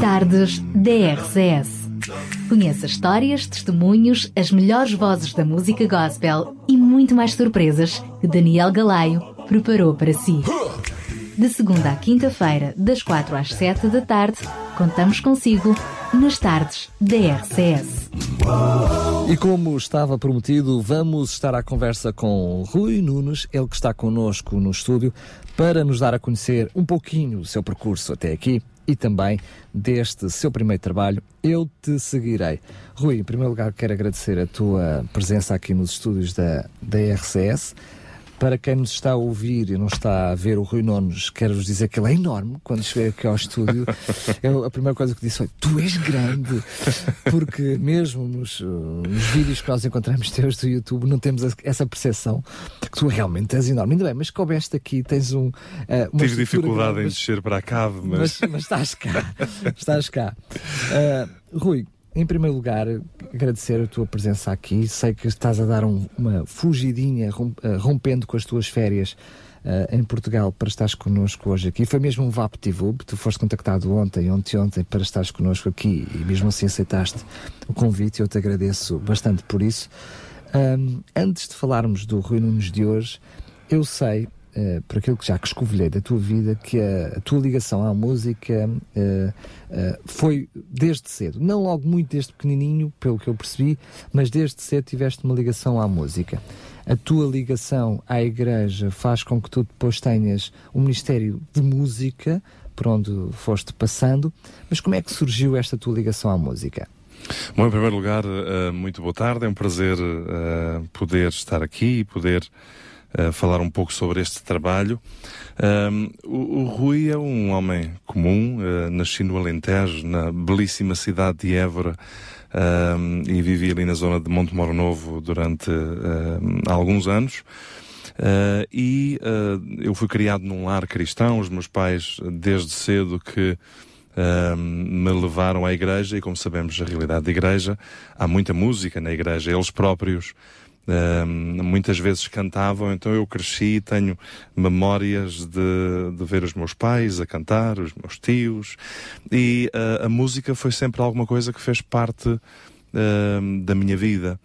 Tardes DRCS. Conheça histórias, testemunhos, as melhores vozes da música gospel e muito mais surpresas que Daniel Galaio preparou para si. De segunda à quinta-feira, das quatro às sete da tarde, contamos consigo nas tardes da RCS. E como estava prometido, vamos estar à conversa com Rui Nunes, ele que está connosco no estúdio, para nos dar a conhecer um pouquinho o seu percurso até aqui e também deste seu primeiro trabalho, Eu Te Seguirei. Rui, em primeiro lugar, quero agradecer a tua presença aqui nos estúdios da, da RCS. Para quem nos está a ouvir e não está a ver o Rui Nunes, quero-vos dizer que ele é enorme. Quando cheguei aqui ao estúdio, eu, a primeira coisa que disse foi: Tu és grande! Porque mesmo nos, nos vídeos que nós encontramos teus do YouTube, não temos essa percepção que tu realmente és enorme. Ainda bem, mas coubeste aqui, tens um. Uh, Tive dificuldade grande, em descer para a cave, mas... mas. Mas, estás cá. estás cá. Uh, Rui, em primeiro lugar, agradecer a tua presença aqui. Sei que estás a dar um, uma fugidinha, eh, rompendo com as tuas férias uh, em Portugal para estares connosco hoje aqui. Foi mesmo um VapTV, tu foste contactado ontem, ontem, ontem, para estares connosco aqui e mesmo assim aceitaste o convite. Eu te agradeço bastante por isso. Um, antes de falarmos do Rui Nunes de hoje, eu sei uh, por aquilo que já que escovilhei da tua vida, que a, a tua ligação à música uh, uh, foi desde cedo. Não logo muito desde pequenininho, pelo que eu percebi, mas desde cedo tiveste uma ligação à música. A tua ligação à igreja faz com que tu depois tenhas um ministério de música por onde foste passando, mas como é que surgiu esta tua ligação à música? Bom, em primeiro lugar, muito boa tarde. É um prazer poder estar aqui e poder falar um pouco sobre este trabalho. Um, o, o, Rui é um homem comum, uh, nasci no Alentejo, na belíssima cidade de Évora, um, e vivi ali na zona de Monte Moro Novo durante uh, alguns anos. Uh, e uh, eu fui criado num lar cristão, os meus pais, desde cedo, que me levaram à igreja, e como sabemos, a realidade da igreja, há muita música na igreja, eles próprios muitas vezes cantavam, então eu cresci e tenho memórias de, de ver os meus pais a cantar, os meus tios, e uh, a música foi sempre alguma coisa que fez parte uh, da minha vida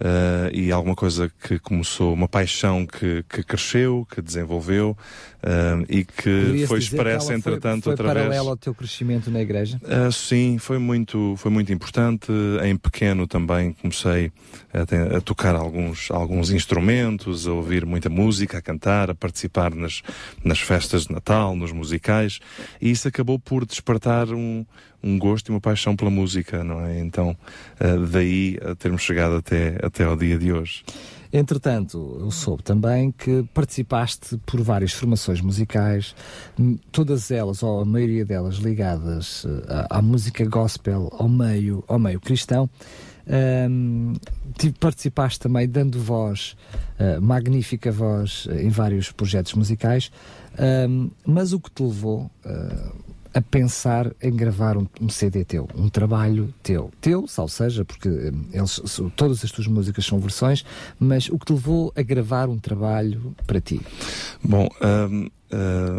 uh, e alguma coisa que começou, uma paixão que, que cresceu, que desenvolveu uh, e que foi expressa, entretanto, foi, foi através. paralelo ao teu crescimento na igreja? Uh, sim, foi muito, foi muito importante. Em pequeno também comecei a, a, tocar alguns, alguns instrumentos, a ouvir muita música, a cantar, a participar nas, nas festas de Natal, nos musicais, e isso acabou por despertar um, um gosto e uma paixão pela música, não é? Então, daí termos chegado até, até ao dia de hoje. Entretanto, eu soube também que participaste por várias formações musicais, todas elas, ou a maioria delas, ligadas à, eh, à música gospel, ao meio, ao meio cristão. Um, participaste também dando voz, uh, magnífica voz, em vários projetos musicais, um, mas o que te levou uh, a pensar em gravar um, um, CD teu, um trabalho teu. Teu, ou seja, porque hum, eles, todas as tuas músicas são versões, mas o que te levou a gravar um trabalho para ti? Bom, um, uh,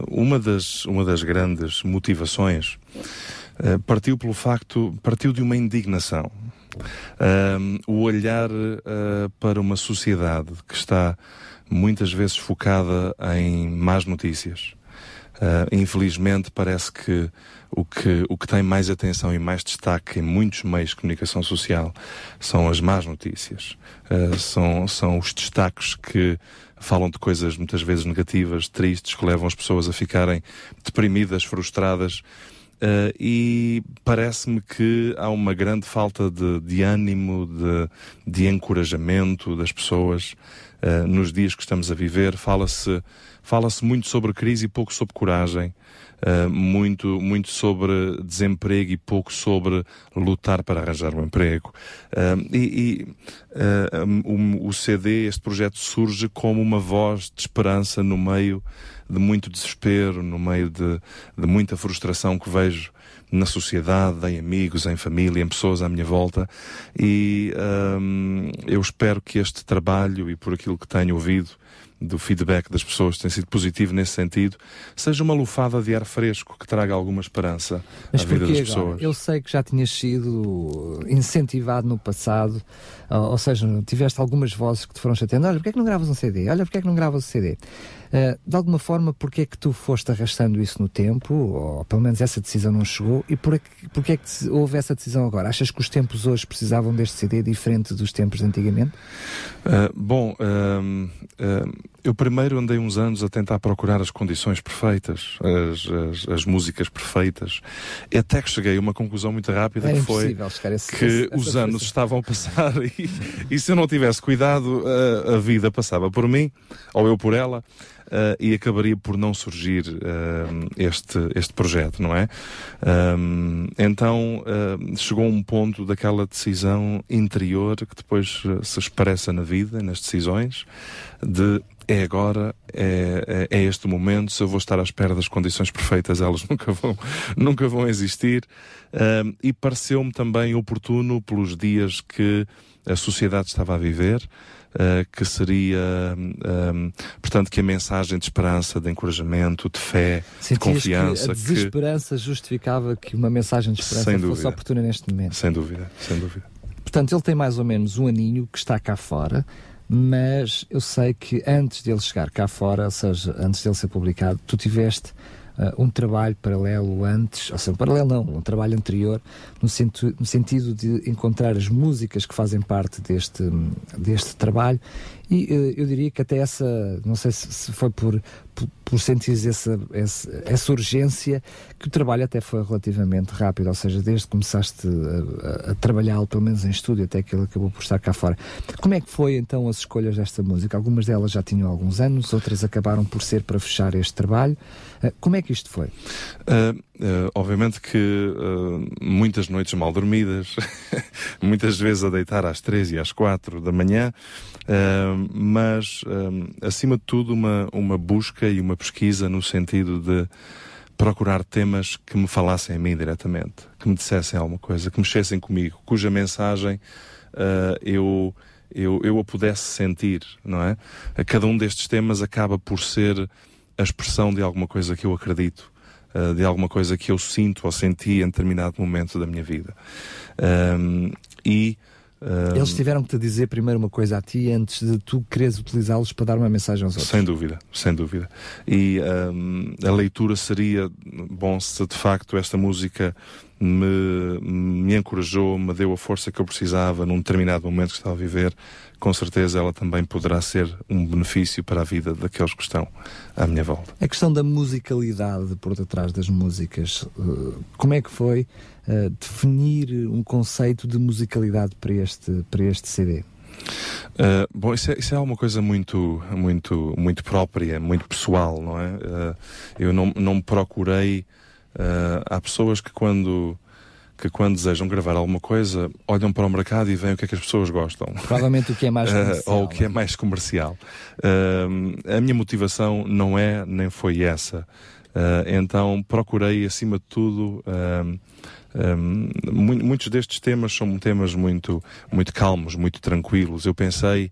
uma, das, uma das grandes motivações uh, partiu pelo facto, partiu de uma indignação. Um, o olhar uh, para uma sociedade que está muitas vezes focada em más notícias Uh, infelizmente, parece que o, que o que tem mais atenção e mais destaque em muitos meios de comunicação social são as más notícias. Uh, são, são os destaques que falam de coisas muitas vezes negativas, tristes, que levam as pessoas a ficarem deprimidas, frustradas. Uh, e parece-me que há uma grande falta de, de ânimo, de, de encorajamento das pessoas uh, nos dias que estamos a viver. Fala-se Fala-se muito sobre crise e pouco sobre coragem, uh, muito, muito sobre desemprego e pouco sobre lutar para arranjar um emprego. Uh, e, e uh, o CD, este projeto, surge como uma voz de esperança no meio de muito desespero, no meio de, de muita frustração que vejo na sociedade, em amigos, em família, em pessoas à minha volta. E um, eu espero que este trabalho e por aquilo que tenho ouvido do feedback das pessoas tem sido positivo nesse sentido, seja uma lufada de ar fresco que traga alguma esperança Mas à vida das pessoas. Agora? Eu sei que já tinhas sido incentivado no passado, ou seja, tiveste algumas vozes que te foram chateando. Olha, porquê é que não gravas um CD? Olha, porquê é que não gravas um CD? Uh, de alguma forma, porquê é que tu foste arrastando isso no tempo, ou pelo menos essa decisão não chegou, e por, porquê é que houve essa decisão agora? Achas que os tempos hoje precisavam deste CD diferente dos tempos de antigamente? Uh, bom, uh, eu primeiro andei uns anos a tentar procurar as condições perfeitas, as, as, as músicas perfeitas, e até que cheguei a uma conclusão muito rápida que foi esse, que esse, os anos estavam a passar e, e, se eu não tivesse cuidado, a, a vida passava por mim, ou eu por ela, uh, e acabaria por não surgir uh, este, este projeto, não é? Um, então uh, chegou um ponto daquela decisão interior que depois se expressa na vida, nas decisões, de é agora, é, é, é, este momento, se eu vou estar à espera das condições perfeitas, elas nunca vão, nunca vão existir. Um, e pareceu-me também oportuno pelos dias que a sociedade estava a viver, uh, que seria, um, portanto, que a mensagem de esperança, de encorajamento, de fé, Sentias de confiança. Que a desesperança que... justificava que uma mensagem de esperança fosse oportuna neste momento. Sem dúvida, sem dúvida. Portanto, ele tem mais ou menos um aninho que está cá fora, mas eu sei que antes dele chegar cá fora, ou seja, antes dele ser publicado, tu tiveste uh, um trabalho paralelo antes, ou seja, um paralelo não, um trabalho anterior, no, sentido, no sentido de encontrar as músicas que fazem parte deste, deste trabalho. E uh, eu diria que até essa, não sei se, se foi por, por, sentir essa, essa, essa, urgência, que o trabalho até foi relativamente rápido, ou seja, desde que começaste a, a, a trabalhar, pelo menos em estúdio, até que ele acabou por estar cá fora. Como é que foi então as escolhas desta música? Algumas delas já tinham alguns anos, outras acabaram por ser para fechar este trabalho. Uh, como é que isto foi? Uh, Uh, obviamente que uh, muitas noites mal dormidas, muitas vezes a deitar às três e às quatro da manhã, mas acima de tudo uma, uma busca e uma pesquisa no sentido de procurar temas que me falassem a mim diretamente, que me dissessem alguma coisa, que mexessem comigo, cuja mensagem eu, eu, eu a pudesse sentir, não é? Cada um destes temas acaba por ser a expressão de alguma coisa que eu acredito uh, de alguma coisa que eu sinto ou senti em determinado momento da minha vida. Um, e um, Eles tiveram que te dizer primeiro uma coisa a ti antes de tu quereres utilizá-los para dar uma mensagem aos outros. Sem dúvida, sem dúvida. E um, a leitura seria, bom, se de facto esta música me, me encorajou, me deu a força que eu precisava num determinado momento que estava a viver, com certeza ela também poderá ser um benefício para a vida daqueles que estão à minha volta. A questão da musicalidade por detrás das músicas, eh, como é que foi uh, definir um conceito de musicalidade para este, para este CD? Uh, bom, isso é, isso é uma coisa muito, muito, muito própria, muito pessoal, não é? Uh, eu não, não procurei. Uh, há pessoas que quando que quando desejam gravar alguma coisa, olham para o mercado e veem o que é que as pessoas gostam. Provavelmente o que é mais comercial. Uh, ou o que é, é mais comercial. Uh, a minha motivação não é, nem foi essa. Uh, então procurei, acima de tudo, um, muitos destes temas são temas muito, muito calmos, muito tranquilos. Eu pensei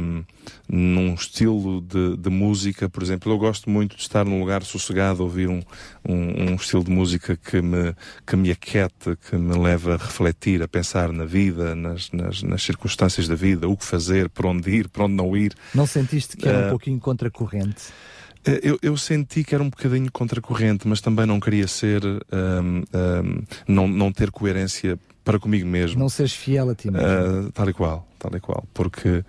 um, num estilo de, de, música, por exemplo, eu gosto muito de estar num lugar sossegado, ouvir um, um, um, estilo de música que me, que me aquieta, que me leva a refletir, a pensar na vida, nas, nas, nas circunstâncias da vida, o que fazer, para onde ir, para onde não ir. Não sentiste que era uh, um pouquinho contracorrente? Eh, eu, eu, senti que era um bocadinho contracorrente, mas também não queria ser, um, um, não, não ter coerência para comigo mesmo. Não seres fiel a ti mesmo. Uh, tal e qual, tal e qual. Porque uh,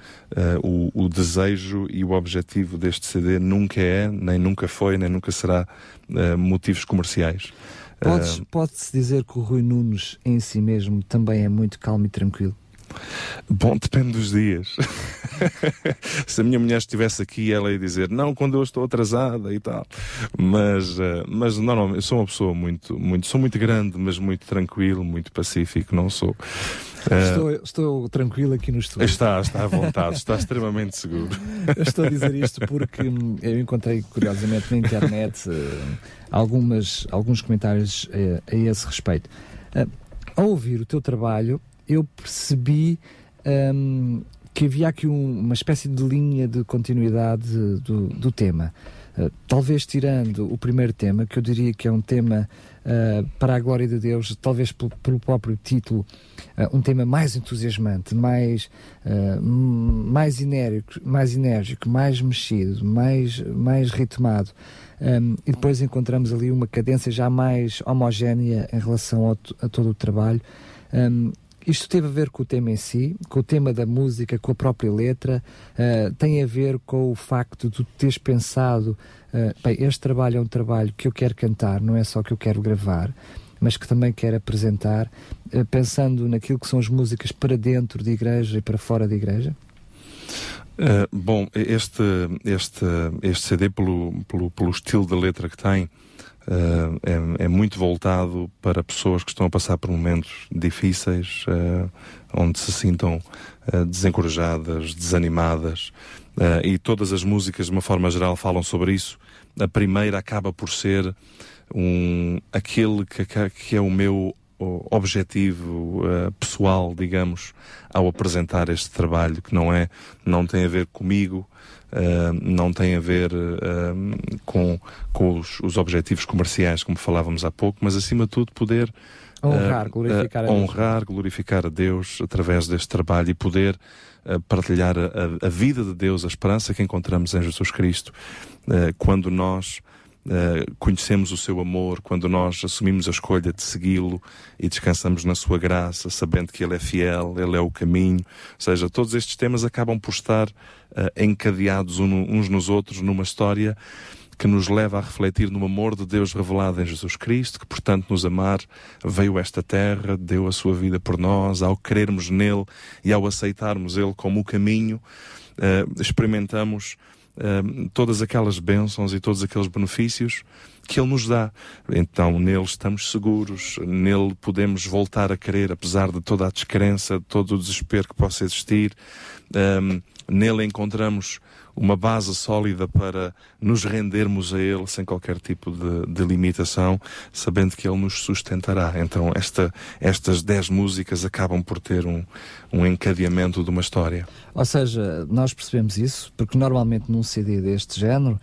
o, o, desejo e o objetivo deste CD nunca é, nem nunca foi, nem nunca será uh, motivos comerciais. Pode-se dizer que o Rui Nunes em si mesmo também é muito calmo e tranquilo? Bom, depende dos dias. Se a minha mulher estivesse aqui, ela ia dizer, não, quando eu estou atrasada e tal. Mas, uh, mas normalmente, eu sou uma pessoa muito, muito, sou muito grande, mas muito tranquilo, muito pacífico, não sou. Uh, estou, estou tranquilo aqui no estúdio. Está, está à vontade, está extremamente seguro. Eu estou a dizer isto porque hum, eu encontrei, curiosamente, na internet uh, algumas, alguns comentários a esse respeito. ao ouvir o teu trabalho, eu percebi um, que havia aqui um, uma espécie de linha de continuidade do, do tema. Uh, talvez tirando o primeiro tema, que eu diria que é um tema uh, para a glória de Deus, talvez pelo, pelo próprio título, uh, um tema mais entusiasmante, mais, mais, enérgico, mais enérgico, mais mexido, mais, mais ritmado. Um, e depois encontramos ali uma cadência já mais homogénea em relação ao, a todo o trabalho. Um, isto teve a ver com o tema em si, com o tema da música, com a própria letra, uh, tem a ver com o facto de teres pensado, uh, bem, este trabalho é um trabalho que eu quero cantar, não é só que eu quero gravar, mas que também quero apresentar, uh, pensando naquilo que são as músicas para dentro de igreja e para fora de igreja? Bom, este, este, este CD, pelo, pelo, pelo estilo de letra que tem, Uh, é, é, muito voltado para pessoas que estão a passar por momentos difíceis, uh, onde se sintam uh, desencorajadas, desanimadas, e todas as músicas, de uma forma geral, falam sobre isso. A primeira acaba por ser um, aquele que, que é o meu objetivo pessoal, digamos, ao apresentar este trabalho, que não é, não tem a ver comigo, uh, não tem a ver uh, com, com os, os, objetivos comerciais, como falávamos há pouco, mas acima de tudo poder honrar, glorificar, a Deus. honrar glorificar a Deus através deste trabalho e poder partilhar a, a, vida de Deus, a esperança que encontramos em Jesus Cristo, quando nós Uh, conhecemos o seu amor, quando nós assumimos a escolha de segui-lo e descansamos na sua graça, sabendo que ele é fiel, ele é o caminho. Ou seja, todos estes temas acabam por estar uh, encadeados uns nos outros numa história que nos leva a refletir no amor de Deus revelado em Jesus Cristo, que, portanto, nos amar, veio a esta terra, deu a sua vida por nós, ao crermos nele e ao aceitarmos ele como o caminho, uh, experimentamos uh, todas aquelas bênçãos e todos aqueles benefícios que Ele nos dá. Então, nele estamos seguros, nele podemos voltar a querer, apesar de toda a descrença, de todo o desespero que possa existir. Um, nele encontramos uma base sólida para nos rendermos a Ele sem qualquer tipo de, de limitação, sabendo que Ele nos sustentará. Então, esta, estas dez músicas acabam por ter um, um encadeamento de uma história. Ou seja, nós percebemos isso, porque normalmente num CD deste género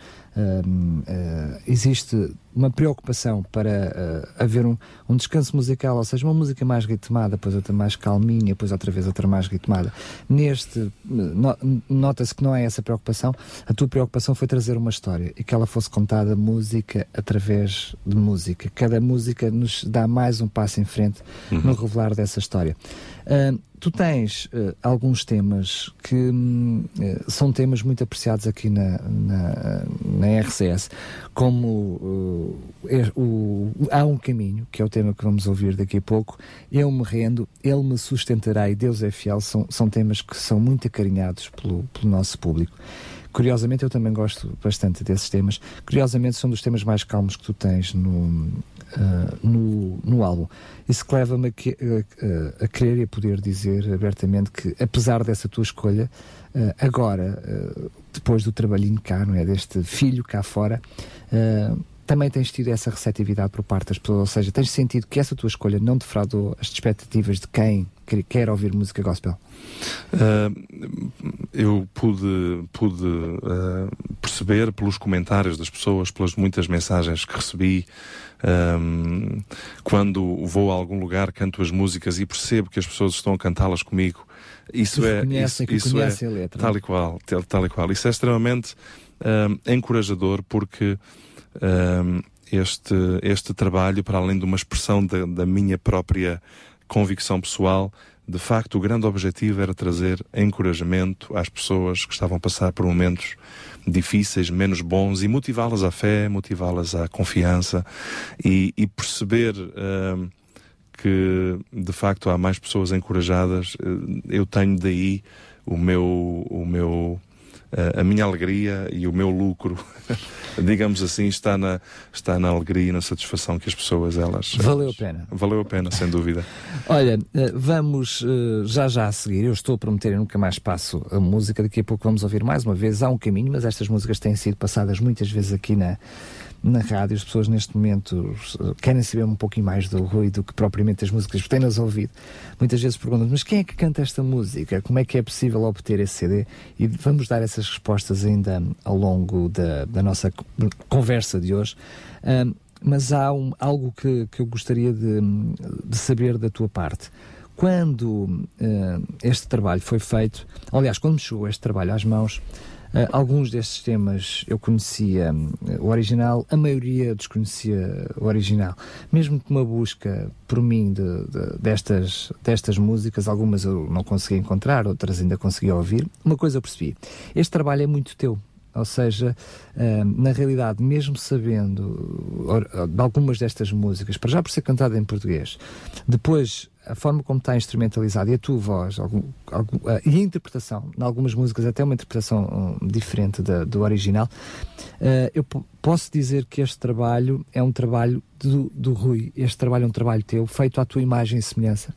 existe uma preocupação para uh, haver um, um, descanso musical, ou seja, uma música mais ritmada, depois outra mais calminha, depois outra vez outra mais ritmada. Neste, no, nota-se que não é essa preocupação, a tua preocupação foi trazer uma história e que ela fosse contada música através de música. Cada música nos dá mais um passo em frente uhum. no revelar dessa história. Uh, tu tens uh, alguns temas que uh, são temas muito apreciados aqui na, na, na RCS, como é, o, Há um Caminho, que é o tema que vamos ouvir daqui a pouco, Eu me rendo, Ele me sustentará e Deus é fiel, são, são temas que são muito acarinhados pelo, pelo nosso público. Curiosamente, eu também gosto bastante desses temas. Curiosamente, são dos temas mais calmos que tu tens no, uh, no, no álbum. Isso que leva-me a, a, a, querer e a poder dizer abertamente que, apesar dessa tua escolha, uh, agora, uh, depois do trabalhinho cá, não é? Deste filho cá fora, também tens tido essa receptividade por parte das pessoas, ou seja, tens sentido que essa tua escolha não defraudou as expectativas de quem quer ouvir música gospel? Uh, eu pude, pude uh, perceber pelos comentários das pessoas, pelas muitas mensagens que recebi, um, quando vou a algum lugar, canto as músicas e percebo que as pessoas estão a cantá-las comigo. Isso é, isso, isso é letra, tal e qual, tal, tal, e qual. Isso é extremamente um, encorajador porque este, este trabalho, para além de uma expressão da, da minha própria convicção pessoal, de facto, o grande objetivo era trazer encorajamento às pessoas que estavam a passar por momentos difíceis, menos bons, e motivá-las à fé, motivá-las à confiança e, e perceber que, de facto, há mais pessoas encorajadas. Uh, eu tenho daí o meu, o meu a minha alegria e o meu lucro, digamos assim, está na, está na alegria e na satisfação que as pessoas elas. Valeu elas, a pena. Valeu a pena, sem dúvida. Olha, eh, vamos eh, já já a seguir. Eu estou a prometer, eu nunca mais passo a música. Daqui a pouco vamos ouvir mais uma vez. Há um caminho, mas estas músicas têm sido passadas muitas vezes aqui na na rádio, as pessoas neste momento querem saber um pouquinho mais do Rui do que propriamente as músicas, porque têm-nas ouvido. Muitas vezes perguntam mas quem é que canta esta música? Como é que é possível obter esse CD? E vamos dar essas respostas ainda ao longo da, da nossa conversa de hoje. Um, mas há um, algo que, que eu gostaria de, de saber da tua parte quando uh, este trabalho foi feito, aliás, quando me chegou este trabalho às mãos, Uh, alguns destes temas eu conhecia uh, o original, a maioria desconhecia o original. Mesmo que uma busca por mim de, de, destas, destas músicas, algumas eu não consegui encontrar, outras ainda consegui ouvir. Uma coisa eu percebi: este trabalho é muito teu. Ou seja, uh, na realidade, mesmo sabendo de algumas destas músicas, para já por ser cantada em português, depois a forma como está instrumentalizado e a tua voz algum, algum, uh, e a interpretação, em algumas músicas até uma interpretação um, diferente da, do original, uh, eu posso dizer que este trabalho é um trabalho do, do Rui, este trabalho é um trabalho teu, feito à tua imagem e semelhança?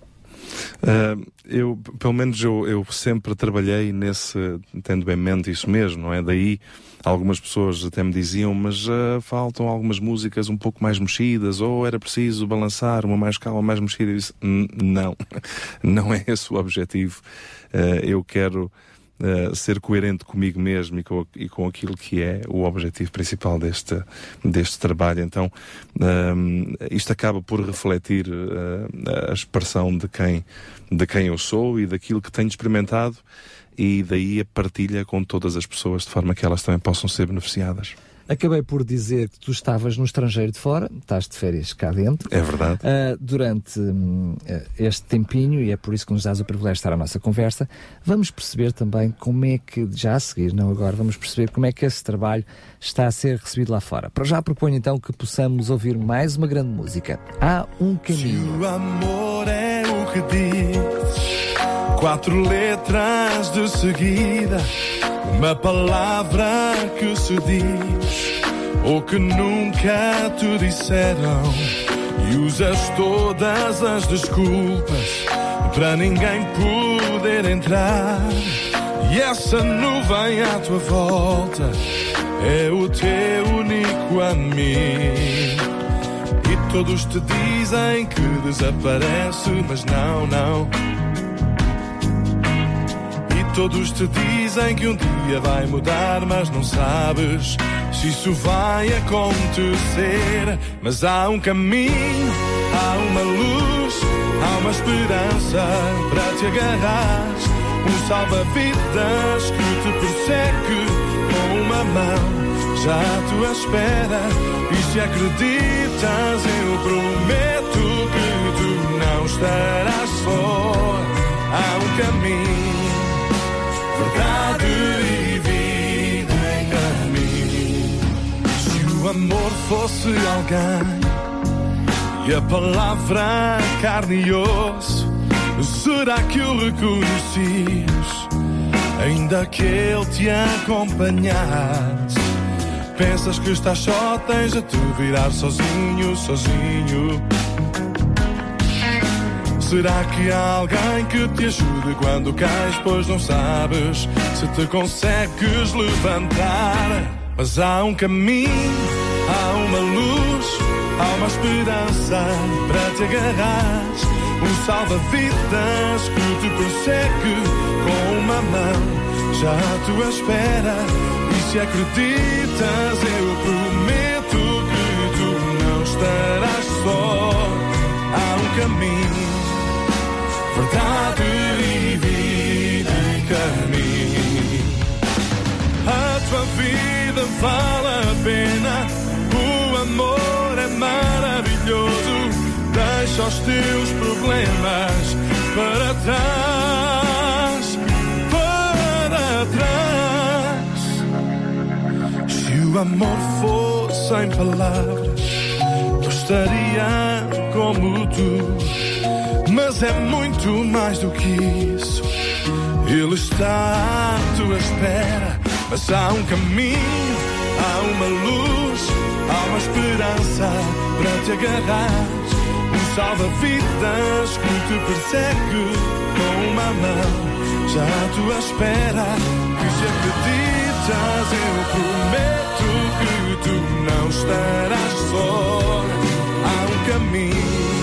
Uh, eu, pelo menos eu, eu sempre trabalhei nesse, tendo em mente isso mesmo, não é? Daí algumas pessoas até me diziam, mas uh, faltam algumas músicas um pouco mais mexidas, ou era preciso balançar uma mais calma, mais mexida. Eu disse, não, não é esse o objetivo. Uh, eu quero uh, ser coerente comigo mesmo e com, e com aquilo que é o objetivo principal deste, deste trabalho. Então, isto acaba por refletir a expressão de quem, de quem eu sou e daquilo que tenho experimentado e daí a partilha com todas as pessoas de forma que elas também possam ser beneficiadas. Acabei por dizer que tu estavas no estrangeiro de fora, estás de férias cá dentro. É verdade. Uh, durante uh, este tempinho, e é por isso que nos dás o privilégio de estar à nossa conversa, vamos perceber também como é que, já a seguir, não agora, vamos perceber como é que esse trabalho está a ser recebido lá fora. Para já proponho então que possamos ouvir mais uma grande música. Há um caminho. Se o amor é o que diz Quatro letras de seguida, uma palavra que se diz, ou que nunca te disseram, e usas todas as desculpas para ninguém poder entrar. E essa nuvem à tua volta é o teu único amigo. E todos te dizem que desaparece, mas não, não Todos te dizem que um dia vai mudar, mas não sabes se isso vai acontecer. Mas há um caminho, há uma luz, há uma esperança para te agarrar. Um salva-vidas que te persegue com uma mão já à tua espera. E se acreditas, eu prometo que tu não estarás só. Há um caminho verdade e vida em caminho. Se o amor fosse alguém e a palavra carne e osso, será que o reconhecias? Ainda que ele te acompanhasse. Pensas que estás só, tens a te virar sozinho, sozinho. Será que há alguém que te ajude quando cais, pois não sabes se te consegues levantar? Mas há um caminho, há uma luz, há uma esperança para te agarrar. Um salva-vidas que te persegue com uma mão já à tua espera. E se acreditas, eu prometo que tu não estarás só. Há um caminho verdade e vida em caminho. A tua vida vale a pena, o amor é maravilhoso. Deixa os teus problemas para trás, para trás. Se o amor fosse sem palavras, eu estaria como tu é muito mais do que isso. Ele está à tua espera, mas há um caminho, há uma luz, há uma esperança para te agarrar. Um salva-vidas que te persegue com uma mão, já à tua espera. Que se acreditas, eu prometo que tu não estarás só. Há um caminho,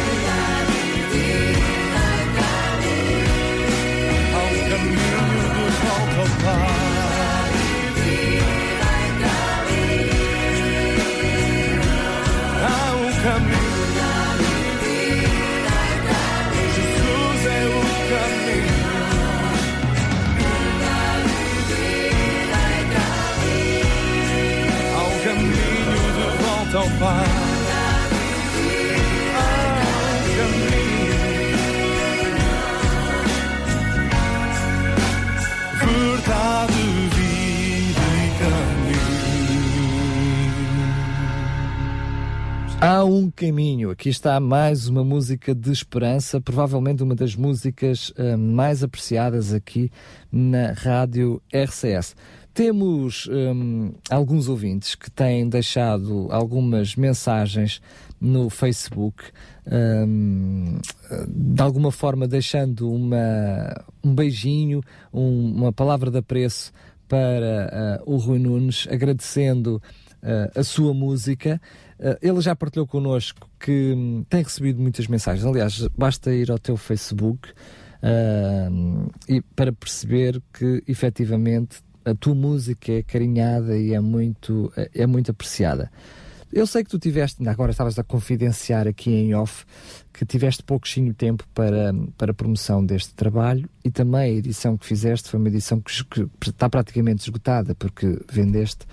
volta Aqui está mais uma música de esperança, provavelmente uma das músicas eh, mais apreciadas aqui na rádio RCS. Temos hum, alguns ouvintes que têm deixado algumas mensagens no Facebook, hum, de alguma forma deixando uma, um beijinho, um- uma palavra de apreço para uh, o Rui Nunes, agradecendo uh, a sua música. Uh, ele já partilhou connosco que hum, tem recebido muitas mensagens. Aliás, basta ir ao teu Facebook uh, e para perceber que efetivamente a tua música é carinhada e é muito, é muito apreciada. Eu sei que tu tiveste, agora estavas a confidenciar aqui em off, que tiveste pouquinho tempo para, para a promoção deste trabalho e também a edição que fizeste foi uma edição que, que está praticamente esgotada porque vendeste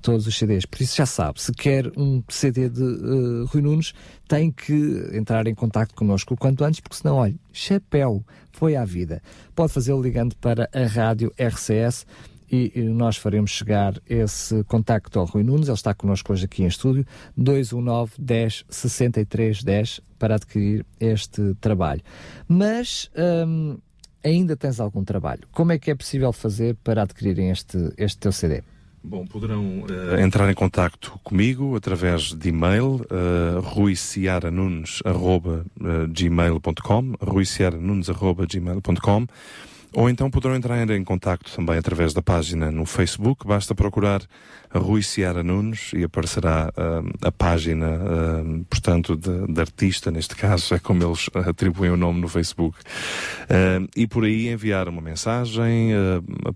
todos os CDs. Por isso já sabe, se quer um CD de uh, Rui Nunes, tem que entrar em contato connosco o quanto antes, porque senão, olha, chapéu, foi à vida. Pode fazê-lo ligando para a rádio RCS e, nós faremos chegar esse contacto ao Rui Nunes, ele está connosco hoje aqui em estúdio, 219 10 63 10 para adquirir este trabalho. Mas hum, ainda tens algum trabalho. Como é que é possível fazer para adquirirem este, este teu CD? Bom, poderão uh, entrar em contacto comigo através de e-mail uh, ruiciaranunes.gmail.com ruiciaranunes.gmail.com ou então poderão entrar em contacto também através da página no Facebook. Basta procurar Rui Ciara Nunes e aparecerá uh, a página, uh, portanto, de, de, artista, neste caso, é como eles atribuem o nome no Facebook. Uh, e por aí enviar uma mensagem,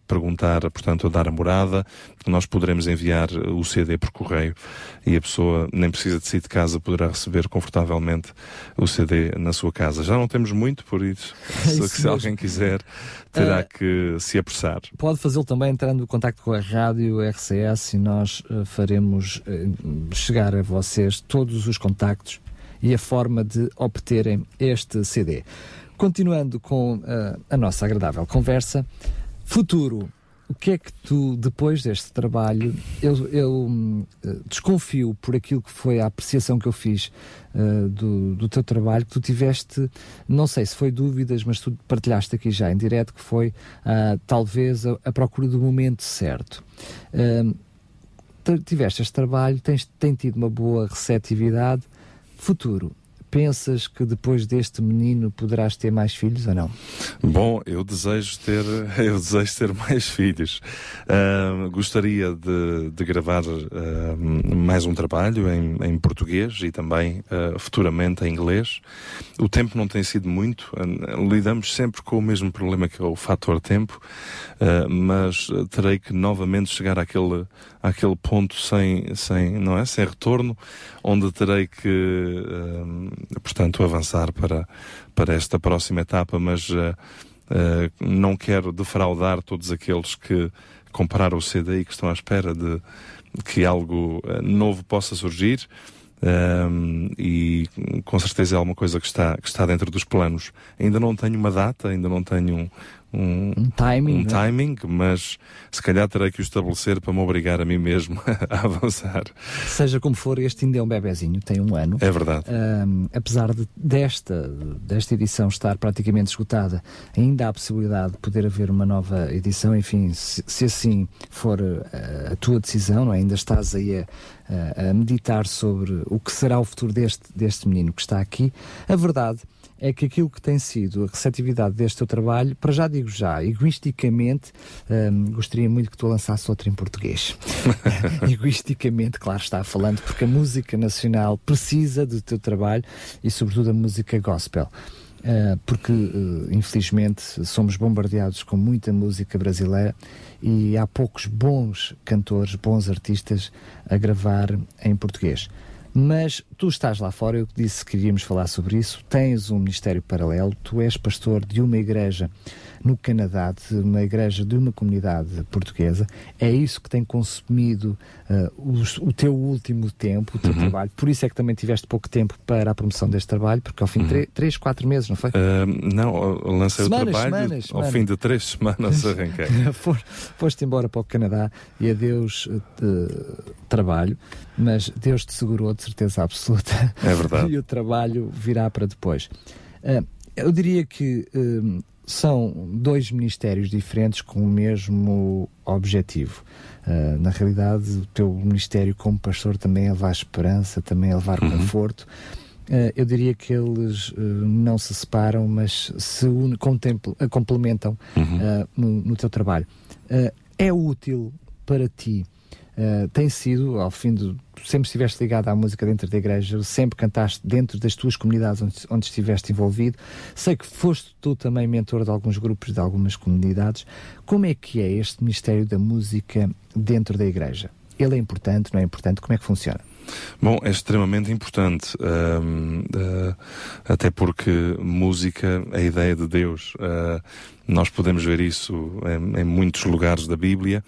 perguntar, portanto, a dar a morada. Nós poderemos enviar o CD por correio e a pessoa nem precisa de sair de casa, poderá receber confortavelmente o CD na sua casa. Já não temos muito, por isso, se, se alguém quiser, terá que se apressar. Pode fazê-lo também entrando em contato com a rádio RCS e nós uh, faremos uh, chegar a vocês todos os contactos e a forma de obterem este CD. Continuando com uh, a nossa agradável conversa, futuro. O que é que tu, depois deste trabalho, eu, eu desconfio por aquilo que foi a apreciação que eu fiz uh, do, do teu trabalho, que tu tiveste, não sei se foi dúvidas, mas tu partilhaste aqui já em direto, que foi uh, talvez a, a, procura do momento certo. Uh, tiveste este trabalho, tens, tem tido uma boa receptividade. Futuro, pensas que depois deste menino poderás ter mais filhos ou não? Bom, eu desejo ter, eu desejo ter mais filhos. Uh, gostaria de, de gravar uh, mais um trabalho em, em português e também uh, futuramente em inglês. O tempo não tem sido muito. lidamos sempre com o mesmo problema que é o fator tempo, mas terei que novamente chegar àquele, àquele ponto sem, sem, não é? sem retorno, onde terei que portanto, avançar para, para esta próxima etapa, mas uh, uh, não quero defraudar todos aqueles que compraram o CD e que estão à espera de que algo uh, novo possa surgir. Um, e com certeza é alguma coisa que está, que está dentro dos planos. Ainda não tenho uma data, ainda não tenho um, um, um timing, um é? timing, mas se calhar terei que o estabelecer para me obrigar a mim mesmo a avançar. Seja como for, este ainda é um bebezinho, tem um ano. É verdade. Um, apesar de, desta, desta edição estar praticamente esgotada, ainda há a possibilidade de poder haver uma nova edição. Enfim, se, se assim for a, a, tua decisão, é? ainda estás aí a, a, a meditar sobre o que será o futuro deste, deste menino que está aqui. A verdade é que aquilo que tem sido a receptividade deste teu trabalho, para já digo já, egoisticamente, hum, gostaria muito que tu lançasse outro em português. egoisticamente, claro está falando, porque a música nacional precisa do teu trabalho e, sobretudo, a música gospel. Uh, porque, uh, infelizmente, somos bombardeados com muita música brasileira e há poucos bons cantores, bons artistas a gravar em português. Mas tu estás lá fora, eu disse que queríamos falar sobre isso. Tens um ministério paralelo, tu és pastor de uma igreja no Canadá, de uma igreja de uma comunidade portuguesa. É isso que tem consumido uh, o, o, teu último tempo, o teu uhum. trabalho. Por isso é que também tiveste pouco tempo para a promoção deste trabalho, porque ao fim uhum. de 3, 4 meses, não foi? Uh, não, lancei semanas, o trabalho semanas, ao semanas. fim de 3 semanas arranquei. Foste embora para o Canadá e adeus uh, trabalho, mas Deus te segurou de certeza absoluta. É verdade. e o trabalho virá para depois. Uh, eu diria que uh, são dois ministérios diferentes com o mesmo objetivo. Uh, na realidade, o teu ministério como pastor também é levar esperança, também é levar uhum. conforto. Uh, eu diria que eles uh, não se separam, mas se complementam uhum. no, no, teu trabalho. é útil para ti Uh, tem sido, ao fim de. Sempre estiveste ligado à música dentro da igreja, sempre cantaste dentro das tuas comunidades onde, onde estiveste envolvido. Sei que foste tu também mentor de alguns grupos, de algumas comunidades. Como é que é este Ministério da Música dentro da igreja? Ele é importante, não é importante? Como é que funciona? Bom, é extremamente importante, uh, até porque música é a ideia de Deus. Uh, nós podemos ver isso em, em muitos lugares da Bíblia.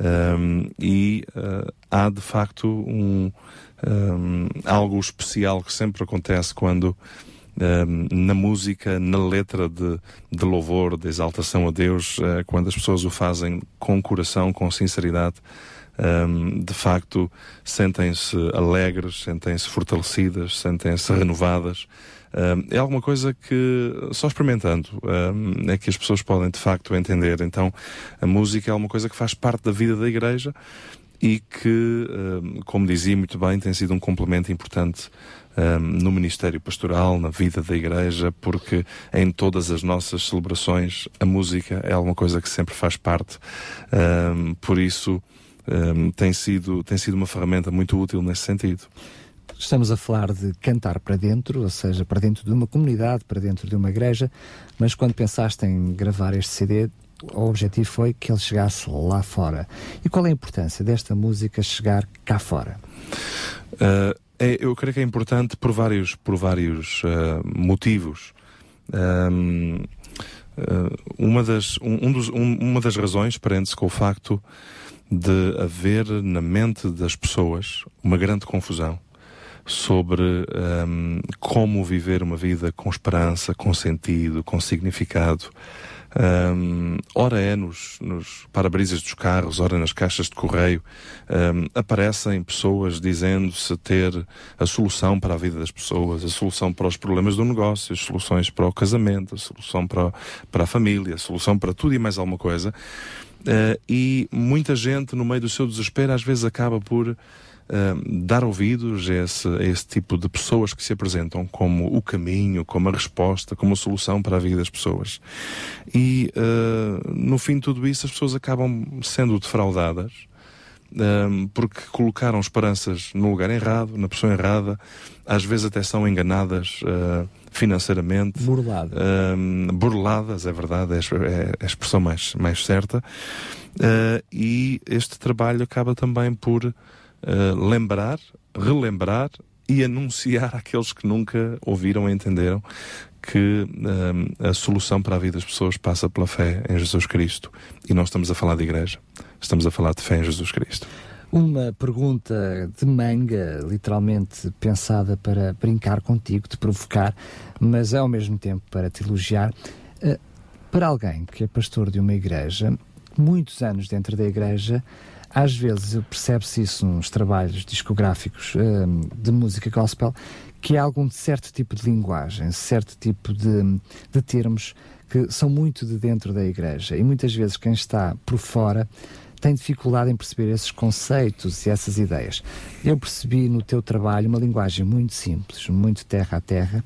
Um, e uh, há de facto um, um, algo especial que sempre acontece quando na música, na letra de, de, louvor, de exaltação a Deus, uh, quando as pessoas o fazem com coração, com sinceridade, de facto sentem-se alegres, sentem-se fortalecidas, sentem-se renovadas é alguma coisa que só experimentando é que as pessoas podem de facto entender. Então, a música é uma coisa que faz parte da vida da igreja e que, como dizia muito bem, tem sido um complemento importante no ministério pastoral, na vida da igreja, porque em todas as nossas celebrações a música é alguma coisa que sempre faz parte. por isso, tem, sido, tem sido uma ferramenta muito útil nesse sentido. Estamos a falar de cantar para dentro, ou seja, para dentro de uma comunidade, para dentro de uma igreja, mas quando pensaste em gravar este CD, o objetivo foi que ele chegasse lá fora. E qual é a importância desta música chegar cá fora? Uh, é, eu creio que é importante por vários, por vários uh, motivos. Um, uh, uma, das, um, um dos, um, uma das razões prende-se com o facto de haver na mente das pessoas uma grande confusão sobre um, como viver uma vida com esperança, com sentido, com significado. Um, ora é nos, nos para-brisas dos carros, ora nas caixas de correio, um, aparecem pessoas dizendo-se ter a solução para a vida das pessoas, a solução para os problemas do negócio, as soluções para o casamento, a solução para, para a família, a solução para tudo e mais alguma coisa. Uh, e muita gente, no meio do seu desespero, às vezes acaba por dar ouvidos a esse, a esse tipo de pessoas que se apresentam como o caminho, como a resposta, como a solução para a vida das pessoas. E uh, no fim de tudo isso, as pessoas acabam sendo defraudadas. Porque colocaram esperanças no lugar errado, na pessoa errada, às vezes até são enganadas uh, financeiramente. Burladas. Um, burladas, é verdade, é, é, a expressão mais, mais certa. Uh, e este trabalho acaba também por eh, lembrar, relembrar e anunciar àqueles que nunca ouviram e entenderam que eh, a solução para a vida das pessoas passa pela fé em Jesus Cristo. E não estamos a falar de igreja, estamos a falar de fé em Jesus Cristo. Uma pergunta de manga, literalmente pensada para brincar contigo, te provocar, mas ao mesmo tempo para te elogiar. Uh, para alguém que é pastor de uma igreja, muitos anos dentro da igreja, às vezes percebe-se isso nos trabalhos discográficos um, de música gospel, que há algum certo tipo de linguagem, certo tipo de, de termos que são muito de dentro da igreja. E muitas vezes quem está por fora tem dificuldade em perceber esses conceitos e essas ideias. Eu percebi no teu trabalho uma linguagem muito simples, muito terra a terra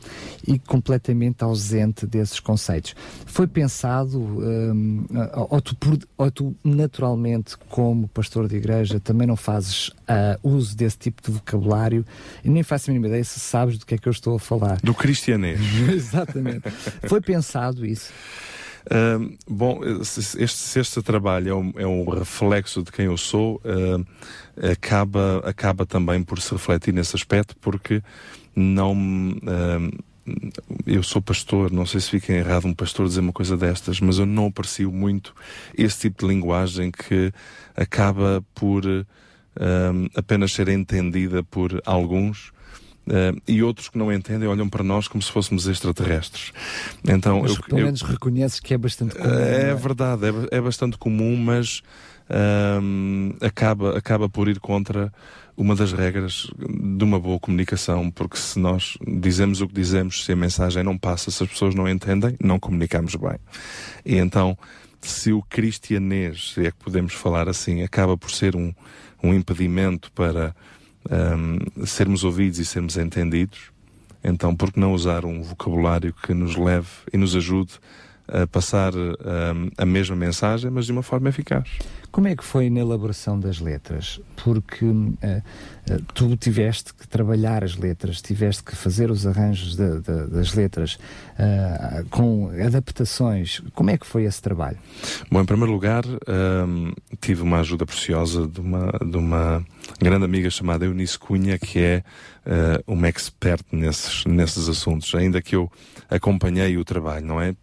e completamente ausente desses conceitos. Foi pensado, hum, ou, tu, ou, tu, naturalmente, como pastor de igreja, também não fazes uh, uso desse tipo de vocabulário e nem faço a mínima ideia se sabes do que é que eu estou a falar. Do cristianês. Exatamente. Foi pensado isso bom, este trabalho é um, é um, reflexo de quem eu sou, uh, acaba, acaba também por se refletir nesse aspecto, porque não. Uh, eu sou pastor, não sei se fica errado um pastor dizer uma coisa destas, mas eu não aprecio muito esse tipo de linguagem que acaba por apenas ser entendida por alguns Uh, e outros que não entendem olham para nós como se fôssemos extraterrestres. Então, mas eu, pelo menos eu, reconheces que é bastante comum. É, é? verdade, é, é, bastante comum, mas uh, acaba, acaba por ir contra uma das regras de uma boa comunicação, porque se nós dizemos o que dizemos, se a mensagem não passa, se as pessoas não entendem, não comunicamos bem. E então, se o cristianês, se é que podemos falar assim, acaba por ser um, um impedimento para um, sermos ouvidos e sermos entendidos, então por que não usar um vocabulário que nos leve e nos ajude a passar um, a mesma mensagem, mas de uma forma eficaz? Como é que foi na elaboração das letras? Porque uh, uh, tu tiveste que trabalhar as letras, tiveste que fazer os arranjos de, de, das letras uh, com adaptações. Como é que foi esse trabalho? Bom, em primeiro lugar, um, tive uma ajuda preciosa de uma, de uma grande amiga chamada Eunice Cunha, que é uma expert nesses, nesses assuntos, ainda que eu acompanhei o trabalho, não é?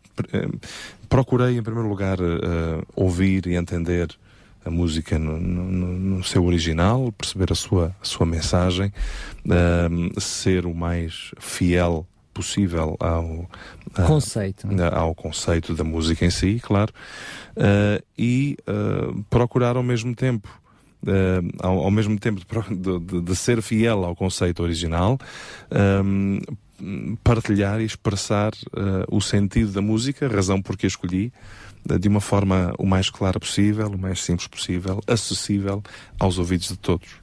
Procurei, em primeiro lugar, ouvir e entender a música no, no, no, seu original, perceber a sua, a sua mensagem, uh, ser o mais fiel possível ao uh, conceito, uh, ao conceito da música em si, claro, ah, e ah, procurar ao mesmo tempo ao, ao, mesmo tempo de, de, de, ser fiel ao conceito original, um, partilhar e expressar uh, o sentido da música, razão porque a escolhi, de uma forma o mais clara possível, o mais simples possível, acessível aos ouvidos de todos.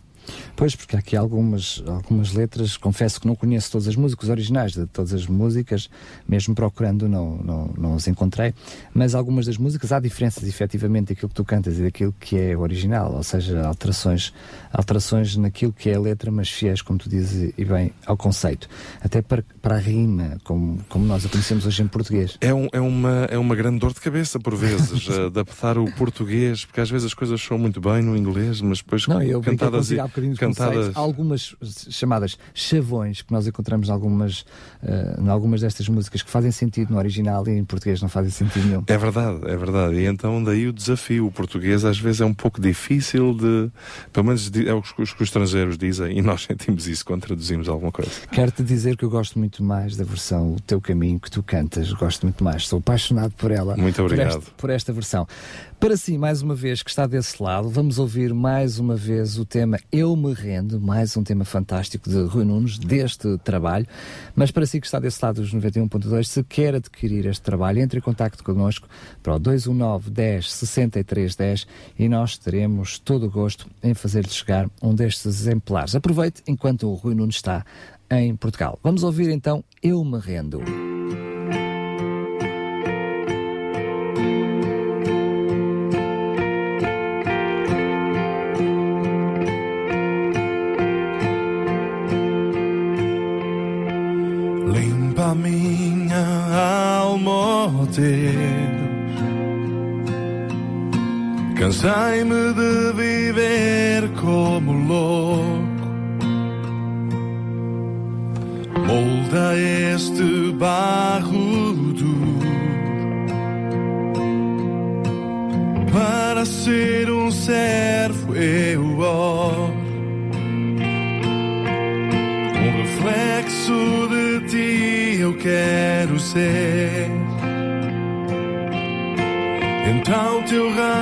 Pois, porque há aqui algumas, algumas letras, confesso que não conheço todas as músicas originais de todas as músicas, mesmo procurando não, não, não as encontrei, mas algumas das músicas há diferenças efetivamente daquilo que tu cantas e daquilo que é original, ou seja, alterações, alterações naquilo que é a letra, mas fiéis, como tu dizes, e bem, ao conceito. Até para, para a rima, como, como nós a conhecemos hoje em português. É, um, é, uma, é uma grande dor de cabeça, por vezes, adaptar o português, porque às vezes as coisas são muito bem no inglês, mas depois não, eu cantadas e bocadinho cantadas... algumas chamadas chavões que nós encontramos em algumas, uh, em algumas destas músicas que fazem sentido no original e em português não fazem sentido nenhum. É verdade, é verdade. E então daí o desafio. O português às vezes é um pouco difícil de. Pelo menos é o que os, que os estrangeiros dizem e nós sentimos isso quando traduzimos alguma coisa. Quero-te dizer que eu gosto muito mais da versão O Teu Caminho que tu cantas. Gosto muito mais. Sou apaixonado por ela. Muito obrigado. Por esta, por esta versão. Para si, mais uma vez, que está desse lado, vamos ouvir mais uma vez o tema Eu Me Rendo, mais um tema fantástico de Rui Nunes, deste trabalho. Mas para si que está desse lado dos 91.2, se quer adquirir este trabalho, entre em contato connosco para o 219 10 63 10 e nós teremos todo o gosto em fazer-lhe chegar um destes exemplares. Aproveite enquanto o Rui Nunes está em Portugal. Vamos ouvir então Eu Me Rendo. Cansei-me de viver como louco. Molda este barro duro para ser um servo eu oro. Um reflexo de ti eu quero ser. então teu reino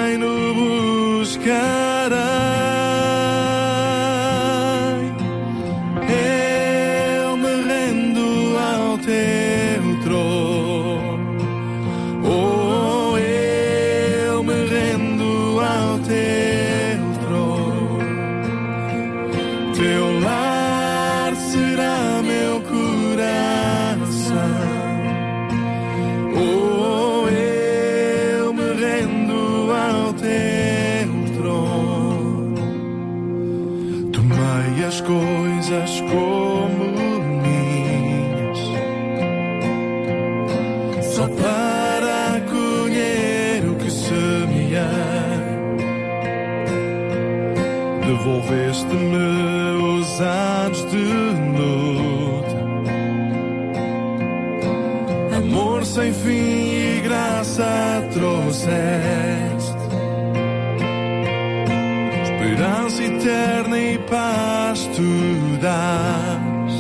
Esperança eterna e paz tu dás.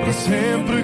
Para sempre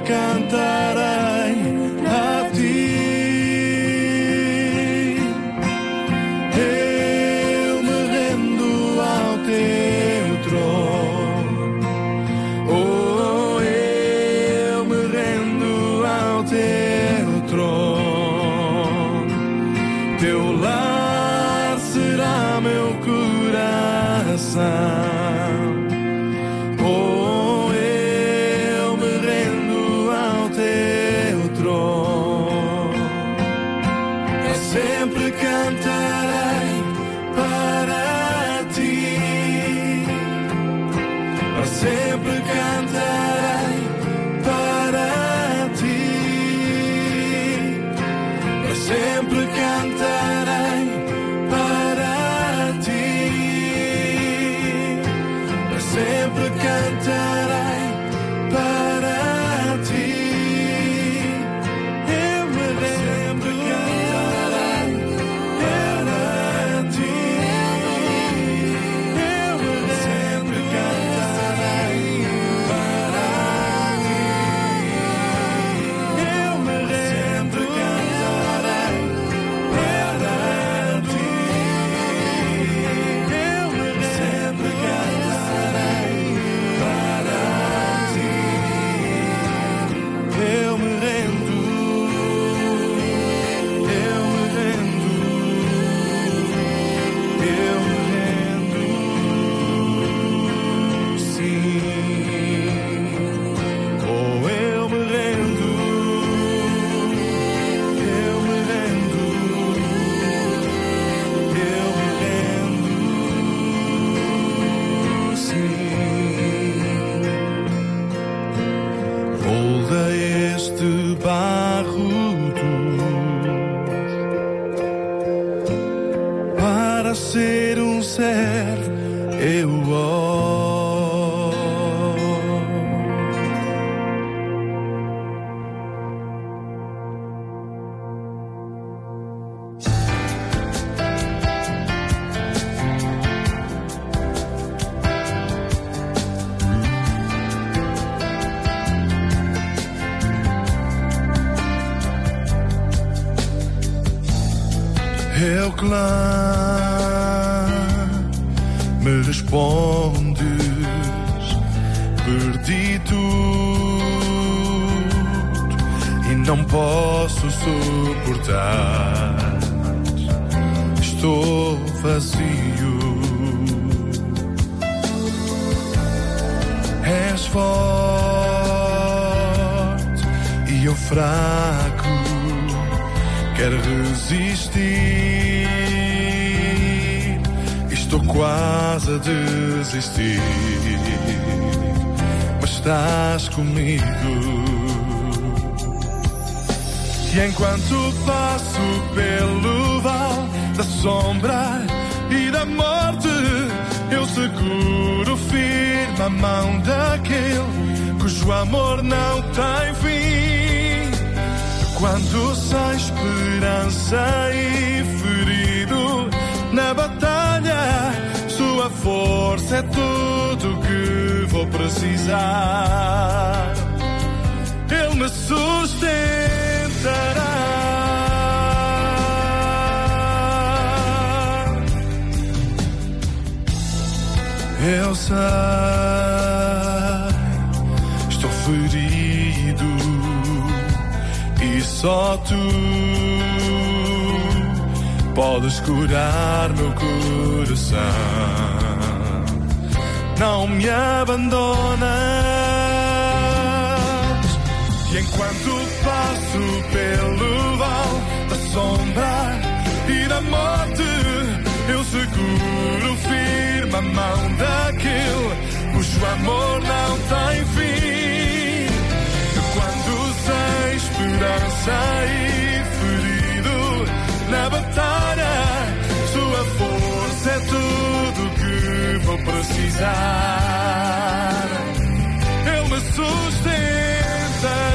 mas estás comigo. E enquanto passo pelo vale da sombra e da morte, eu seguro firme a mão daquele cujo amor não tem fim. Quando sem esperança e ferido na batalha, tua força é tudo que vou precisar. Ele me sustentará. Eu sei, estou ferido e só tu podes curar meu coração. Não me abandonas. E enquanto passo pelo vale da sombra e da morte, eu seguro firme a mão daquele cujo amor não tem fim. Quando sem esperança e ferido na batalha, sua força é tudo vou precisar. Ele me sustentará.